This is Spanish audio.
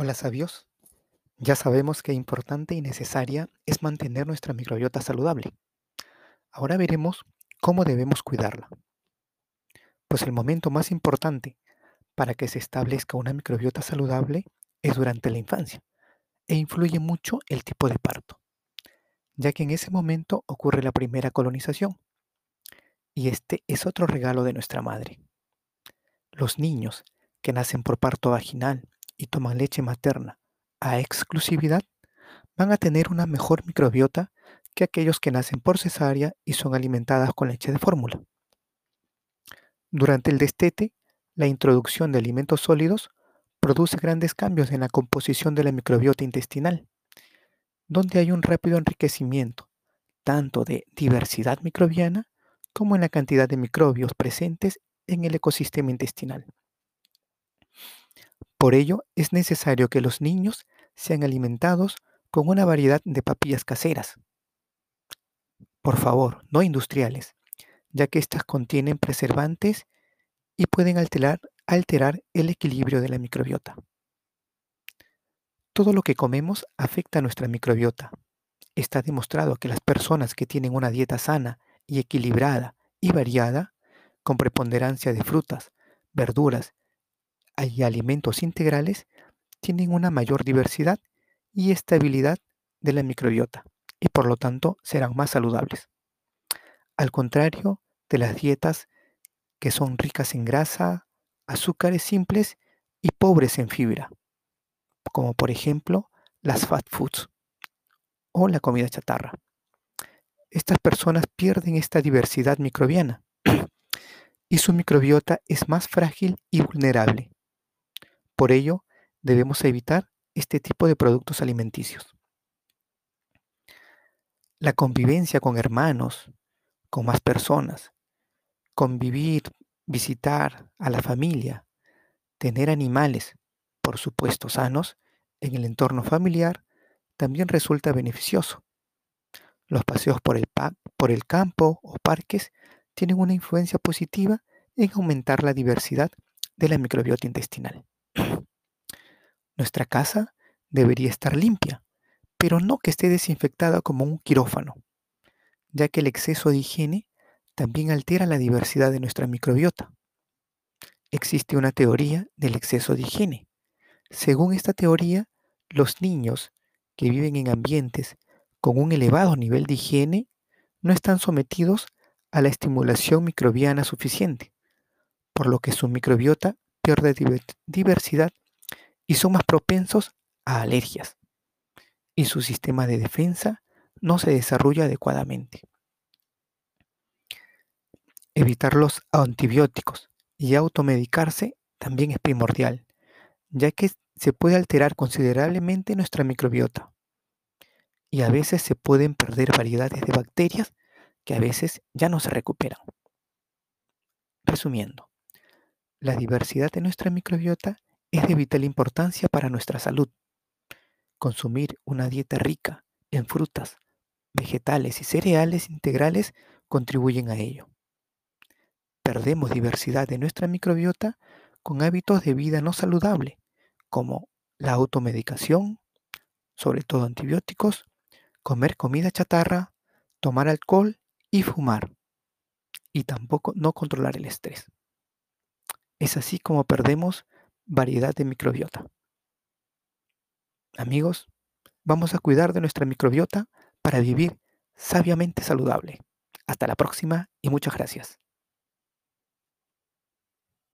Hola sabios, ya sabemos que importante y necesaria es mantener nuestra microbiota saludable. Ahora veremos cómo debemos cuidarla. Pues el momento más importante para que se establezca una microbiota saludable es durante la infancia e influye mucho el tipo de parto, ya que en ese momento ocurre la primera colonización y este es otro regalo de nuestra madre. Los niños que nacen por parto vaginal y toman leche materna a exclusividad, van a tener una mejor microbiota que aquellos que nacen por cesárea y son alimentadas con leche de fórmula. Durante el destete, la introducción de alimentos sólidos produce grandes cambios en la composición de la microbiota intestinal, donde hay un rápido enriquecimiento tanto de diversidad microbiana como en la cantidad de microbios presentes en el ecosistema intestinal. Por ello, es necesario que los niños sean alimentados con una variedad de papillas caseras. Por favor, no industriales, ya que éstas contienen preservantes y pueden alterar, alterar el equilibrio de la microbiota. Todo lo que comemos afecta a nuestra microbiota. Está demostrado que las personas que tienen una dieta sana y equilibrada y variada, con preponderancia de frutas, verduras y alimentos integrales tienen una mayor diversidad y estabilidad de la microbiota y por lo tanto serán más saludables. Al contrario de las dietas que son ricas en grasa, azúcares simples y pobres en fibra, como por ejemplo las fat foods o la comida chatarra. Estas personas pierden esta diversidad microbiana y su microbiota es más frágil y vulnerable. Por ello, debemos evitar este tipo de productos alimenticios. La convivencia con hermanos, con más personas, convivir, visitar a la familia, tener animales, por supuesto sanos, en el entorno familiar, también resulta beneficioso. Los paseos por el, por el campo o parques tienen una influencia positiva en aumentar la diversidad de la microbiota intestinal. Nuestra casa debería estar limpia, pero no que esté desinfectada como un quirófano, ya que el exceso de higiene también altera la diversidad de nuestra microbiota. Existe una teoría del exceso de higiene. Según esta teoría, los niños que viven en ambientes con un elevado nivel de higiene no están sometidos a la estimulación microbiana suficiente, por lo que su microbiota pierde diversidad y son más propensos a alergias y su sistema de defensa no se desarrolla adecuadamente. Evitar los antibióticos y automedicarse también es primordial, ya que se puede alterar considerablemente nuestra microbiota y a veces se pueden perder variedades de bacterias que a veces ya no se recuperan. Resumiendo, la diversidad de nuestra microbiota es de vital importancia para nuestra salud. Consumir una dieta rica en frutas, vegetales y cereales integrales contribuyen a ello. Perdemos diversidad de nuestra microbiota con hábitos de vida no saludable, como la automedicación, sobre todo antibióticos, comer comida chatarra, tomar alcohol y fumar. Y tampoco no controlar el estrés. Es así como perdemos variedad de microbiota. Amigos, vamos a cuidar de nuestra microbiota para vivir sabiamente saludable. Hasta la próxima y muchas gracias.